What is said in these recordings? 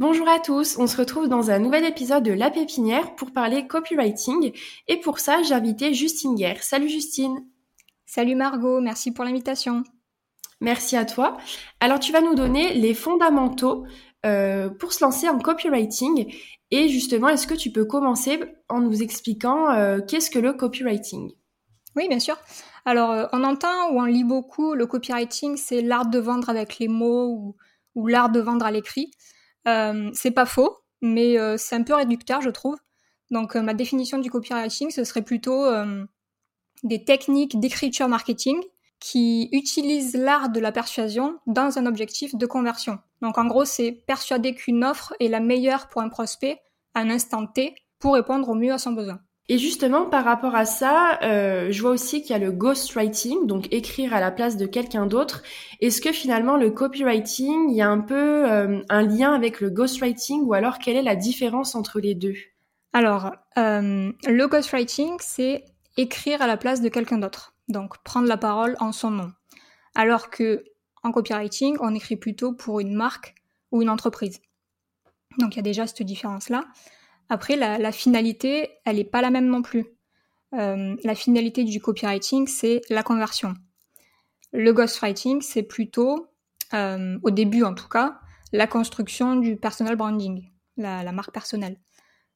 Bonjour à tous, on se retrouve dans un nouvel épisode de La Pépinière pour parler copywriting et pour ça j'ai invité Justine Guerre. Salut Justine Salut Margot, merci pour l'invitation. Merci à toi. Alors tu vas nous donner les fondamentaux euh, pour se lancer en copywriting et justement est-ce que tu peux commencer en nous expliquant euh, qu'est-ce que le copywriting? Oui bien sûr. Alors euh, on entend ou on lit beaucoup le copywriting c'est l'art de vendre avec les mots ou l'art de vendre à l'écrit. Euh, c'est pas faux, mais euh, c'est un peu réducteur, je trouve. Donc, euh, ma définition du copywriting, ce serait plutôt des techniques d'écriture marketing qui utilisent l'art de la persuasion dans un objectif de conversion. Donc, en gros, c'est persuader qu'une offre est la meilleure pour un prospect à un instant T pour répondre au mieux à son besoin. Et justement, par rapport à ça, euh, je vois aussi qu'il y a le ghostwriting, donc écrire à la place de quelqu'un d'autre. Est-ce que finalement le copywriting, il y a un peu euh, un lien avec le ghostwriting ou alors quelle est la différence entre les deux? Alors, euh, le ghostwriting, c'est écrire à la place de quelqu'un d'autre, donc prendre la parole en son nom. Alors que en copywriting, on écrit plutôt pour une marque ou une entreprise. Donc il y a déjà cette différence-là. Après, la, finalité, elle n'est pas la même non plus. Euh, la finalité du copywriting, c'est la conversion. Le ghostwriting, c'est plutôt, euh, au début en tout cas, la construction du personal branding, la, marque personnelle.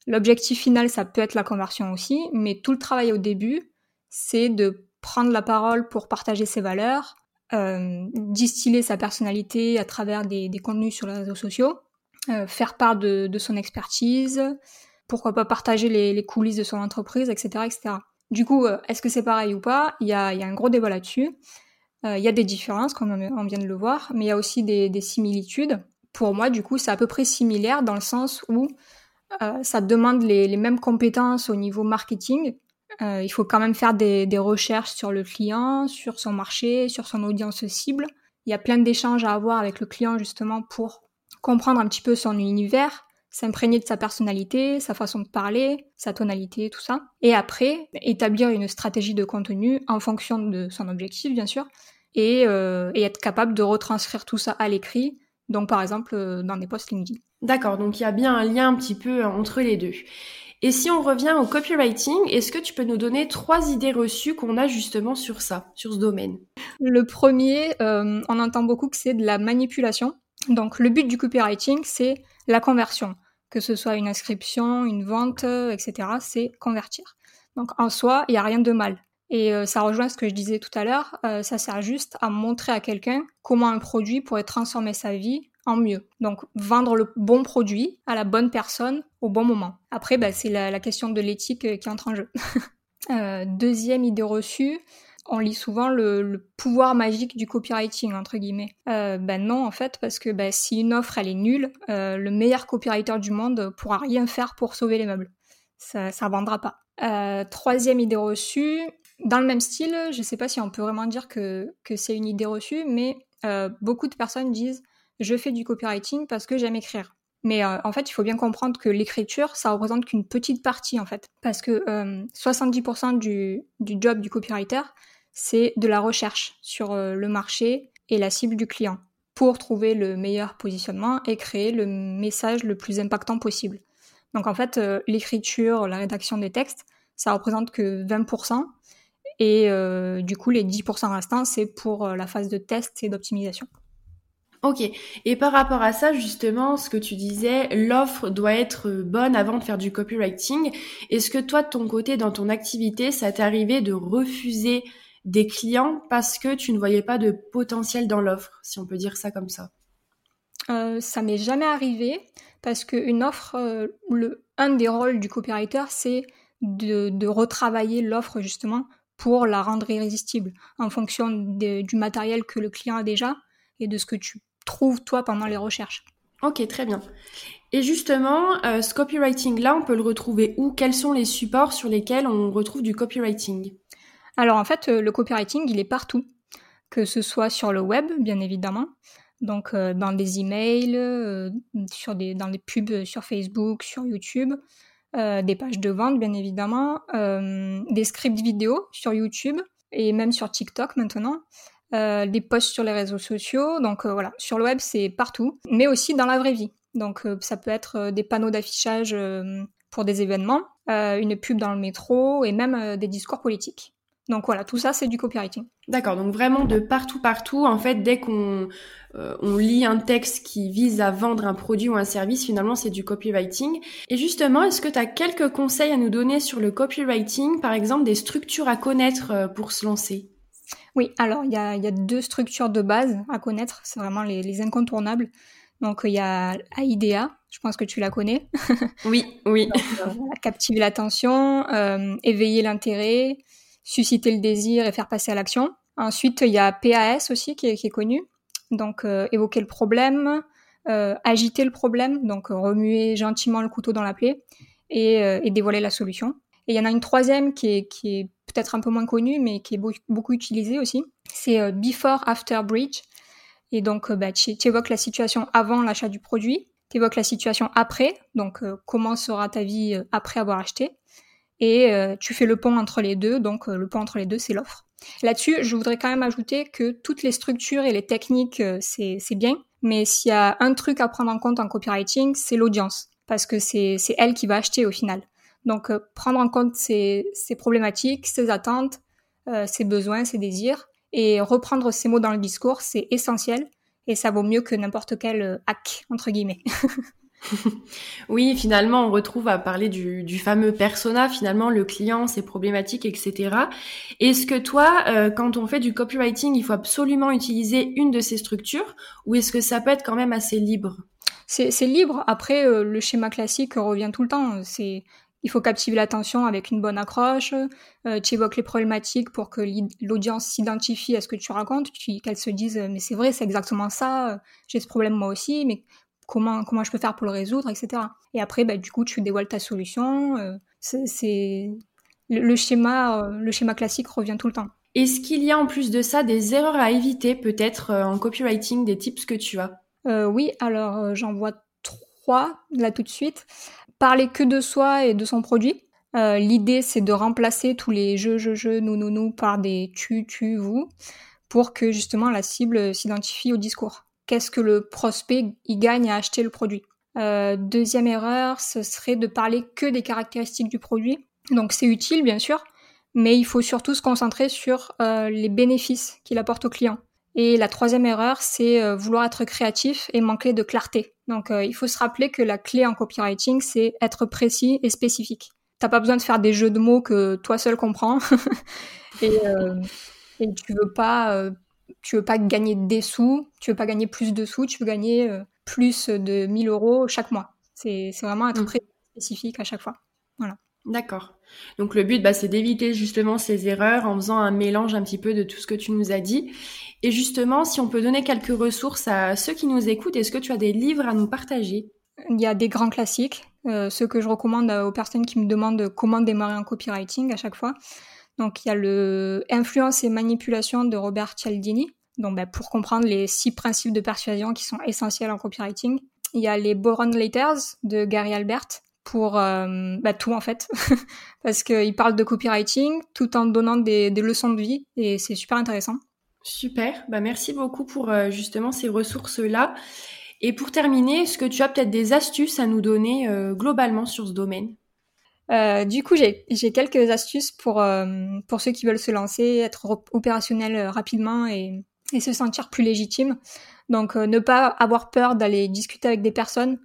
L'objectif final, ça peut être la conversion aussi, mais tout le travail au début, c'est de prendre la parole pour partager ses valeurs, euh, distiller sa personnalité à travers des, des contenus sur les réseaux sociaux, euh, faire part de, son expertise, pourquoi pas partager les, coulisses de son entreprise, etc. etc. Du coup, euh, est-ce que c'est pareil ou pas? Il y, a, un gros débat là-dessus. Euh, il y a des différences, comme on vient de le voir, mais il y a aussi des, similitudes. Pour moi, du coup, c'est à peu près similaire dans le sens où ça demande les, mêmes compétences au niveau marketing. il faut quand même faire des, des, recherches sur le client, sur son marché, sur son audience cible. Il y a plein d'échanges à avoir avec le client justement pour comprendre un petit peu son univers, s'imprégner de sa personnalité, sa façon de parler, sa tonalité, tout ça. Et après, établir une stratégie de contenu en fonction de son objectif, bien sûr, et, euh, être capable de retranscrire tout ça à l'écrit, donc par exemple euh, dans des posts LinkedIn. D'accord, donc il y a bien un lien un petit peu entre les deux. Et si on revient au copywriting, est-ce que tu peux nous donner trois idées reçues qu'on a justement sur ça, sur ce domaine? Le premier, euh, on entend beaucoup que c'est de la manipulation. Donc le but du copywriting, c'est la conversion, que ce soit une inscription, une vente, etc. C'est convertir. Donc en soi, il n'y a rien de mal. Et euh, ça rejoint ce que je disais tout à l'heure, euh, ça sert juste à montrer à quelqu'un comment un produit pourrait transformer sa vie en mieux. Donc vendre le bon produit à la bonne personne au bon moment. Après, bah, c'est la, question de l'éthique euh, qui entre en jeu. deuxième idée reçue, on lit souvent le, pouvoir magique du copywriting entre guillemets. Euh, ben non en fait parce que ben, si une offre elle est nulle, euh, le meilleur copywriter du monde pourra rien faire pour sauver les meubles. Ça, ça vendra pas. Euh, troisième idée reçue, dans le même style, je sais pas si on peut vraiment dire que, que c'est une idée reçue, mais beaucoup de personnes disent je fais du copywriting parce que j'aime écrire. Mais euh, en fait, il faut bien comprendre que l'écriture, ça représente qu'une petite partie en fait. Parce que 70% euh, du, du, job du copywriter, c'est de la recherche sur euh, le marché et la cible du client pour trouver le meilleur positionnement et créer le message le plus impactant possible. Donc en fait, l'écriture, la rédaction des textes, ça représente que 20%. Et du coup, les 10% restants, c'est pour la phase de test et d'optimisation. Ok. Et par rapport à ça, justement, ce que tu disais, l'offre doit être bonne avant de faire du copywriting. Est-ce que toi, de ton côté, dans ton activité, ça t'est arrivé de refuser des clients parce que tu ne voyais pas de potentiel dans l'offre, si on peut dire ça comme ça? Euh, Ça m'est jamais arrivé parce qu'une offre, euh, le, un des rôles du copywriter, c'est de, retravailler l'offre justement pour la rendre irrésistible en fonction du matériel que le client a déjà et de ce que tu trouves toi pendant les recherches. Ok, très bien. Et justement, ce copywriting-là, on peut le retrouver où? Quels sont les supports sur lesquels on retrouve du copywriting? Alors en fait, le copywriting, il est partout, que ce soit sur le web, bien évidemment, donc dans des emails, sur des, dans des pubs sur Facebook, sur YouTube, des pages de vente, bien évidemment, des scripts vidéo sur YouTube. Et même sur TikTok maintenant. Des posts sur les réseaux sociaux, donc voilà, sur le web c'est partout, mais aussi dans la vraie vie. Donc ça peut être des panneaux d'affichage pour des événements, une pub dans le métro et même des discours politiques. Donc voilà, tout ça c'est du copywriting. D'accord, donc vraiment de partout, partout, en fait, dès qu'on euh, on lit un texte qui vise à vendre un produit ou un service, finalement c'est du copywriting. Et justement, est-ce que tu as quelques conseils à nous donner sur le copywriting, par exemple des structures à connaître euh, pour se lancer? Oui, alors il y a, y a, deux structures de base à connaître, c'est vraiment les, les incontournables. Donc il y a AIDEA, je pense que tu la connais. oui, oui. Euh, captiver l'attention, éveiller l'intérêt, susciter le désir et faire passer à l'action. Ensuite, il y a PAS aussi qui est, qui est connu. Donc, euh, évoquer le problème, euh, agiter le problème, donc euh, remuer gentiment le couteau dans la plaie et, et dévoiler la solution. Et il y en a une troisième qui est, qui est peut-être un peu moins connue, mais qui est beaucoup utilisée aussi. C'est Before After Bridge. Et donc, bah, tu évoques la situation avant l'achat du produit, tu évoques la situation après, donc comment sera ta vie après avoir acheté, et euh, tu fais le pont entre les deux. Donc euh, le pont entre les deux, c'est l'offre. Là-dessus, je voudrais quand même ajouter que toutes les structures et les techniques, euh, c'est bien, mais s'il y a un truc à prendre en compte en copywriting, c'est l'audience, parce que c'est elle qui va acheter au final. Donc prendre en compte ses, problématiques, ses attentes, ses besoins, ses désirs, et reprendre ces mots dans le discours, c'est essentiel, et ça vaut mieux que n'importe quel hack, entre guillemets. oui, finalement, on retrouve à parler du, fameux persona, finalement, le client, ses problématiques, etc. Est-ce que toi, euh, quand on fait du copywriting, il faut absolument utiliser une de ces structures ou est-ce que ça peut être quand même assez libre? C'est libre. Après, euh, le schéma classique revient tout le temps. C'est il faut captiver l'attention avec une bonne accroche, euh, tu évoques les problématiques pour que l'audience s'identifie à ce que tu racontes, qu'elle se dise mais c'est vrai, c'est exactement ça, j'ai ce problème moi aussi, mais comment, comment je peux faire pour le résoudre, etc. Et après, bah, du coup, tu dévoiles ta solution. Euh, c'est le, schéma, euh, le schéma classique revient tout le temps. Est-ce qu'il y a en plus de ça des erreurs à éviter peut-être euh, en copywriting, des tips que tu as? Oui, alors j'en vois trois là tout de suite. Parler que de soi et de son produit. L'idée, c'est de remplacer tous les je, je, je, nous, nous, nous par des tu, tu, vous, pour que justement la cible s'identifie au discours qu'est-ce que le prospect y gagne à acheter le produit? Euh, deuxième erreur, ce serait de parler que des caractéristiques du produit. Donc c'est utile bien sûr, mais il faut surtout se concentrer sur euh, les bénéfices qu'il apporte au client. Et la troisième erreur, c'est euh, vouloir être créatif et manquer de clarté. Donc il faut se rappeler que la clé en copywriting, c'est être précis et spécifique. T'as pas besoin de faire des jeux de mots que toi seul comprends. et, et tu veux pas tu veux pas gagner des sous, tu veux pas gagner plus de sous, tu veux gagner euh, plus de 1000 euros chaque mois. C'est vraiment être mm. très spécifique à chaque fois. Voilà. D'accord. Donc le but, bah, c'est d'éviter justement ces erreurs en faisant un mélange un petit peu de tout ce que tu nous as dit. Et justement, si on peut donner quelques ressources à ceux qui nous écoutent, est-ce que tu as des livres à nous partager? Il y a des grands classiques, euh, ceux que je recommande aux personnes qui me demandent comment démarrer un copywriting à chaque fois. Donc il y a le Influence et manipulation de Robert Cialdini, donc bah, pour comprendre les six principes de persuasion qui sont essentiels en copywriting. Il y a les Boron Letters de Gary Albert pour euh, bah, tout en fait, parce qu'il parle de copywriting tout en donnant des, leçons de vie et c'est super intéressant. Super, bah merci beaucoup pour euh, justement ces ressources-là. Et pour terminer, est-ce que tu as peut-être des astuces à nous donner euh, globalement sur ce domaine? Du coup, j'ai quelques astuces pour, pour ceux qui veulent se lancer, être opérationnel euh, rapidement et, et, se sentir plus légitime. Donc, ne pas avoir peur d'aller discuter avec des personnes,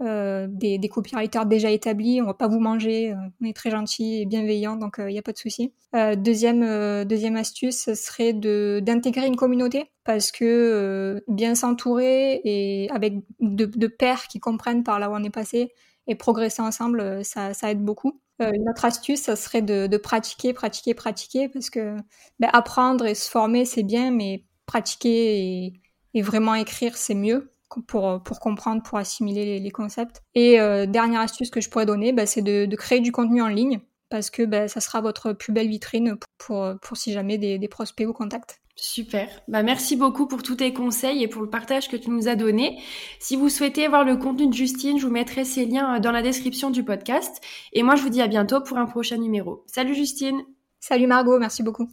des, des, copywriters déjà établis. On va pas vous manger. on est très gentil et bienveillant, donc il n'y a pas de souci. deuxième, deuxième astuce, ce serait d'intégrer une communauté parce que bien s'entourer et avec de, pairs qui comprennent par là où on est passé et progresser ensemble, euh, ça, ça aide beaucoup. Euh, une autre astuce, ça serait de, pratiquer, pratiquer, pratiquer, parce que ben, apprendre et se former, c'est bien, mais pratiquer et vraiment écrire, c'est mieux pour, pour comprendre, pour assimiler les, concepts. Et euh, dernière astuce que je pourrais donner, bah, c'est de, de, créer du contenu en ligne parce que bah, ça sera votre plus belle vitrine pour, pour, si jamais des, des, prospects vous contactent. Super. Bah, merci beaucoup pour tous tes conseils et pour le partage que tu nous as donné. Si vous souhaitez voir le contenu de Justine, je vous mettrai ses liens dans la description du podcast. Et moi, je vous dis à bientôt pour un prochain numéro. Salut Justine. Salut Margot, merci beaucoup.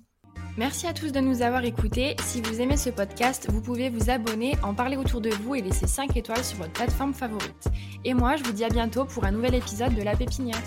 Merci à tous de nous avoir écoutés. Si vous aimez ce podcast, vous pouvez vous abonner, en parler autour de vous et laisser 5 étoiles sur votre plateforme favorite. Et moi, je vous dis à bientôt pour un nouvel épisode de La Pépinière.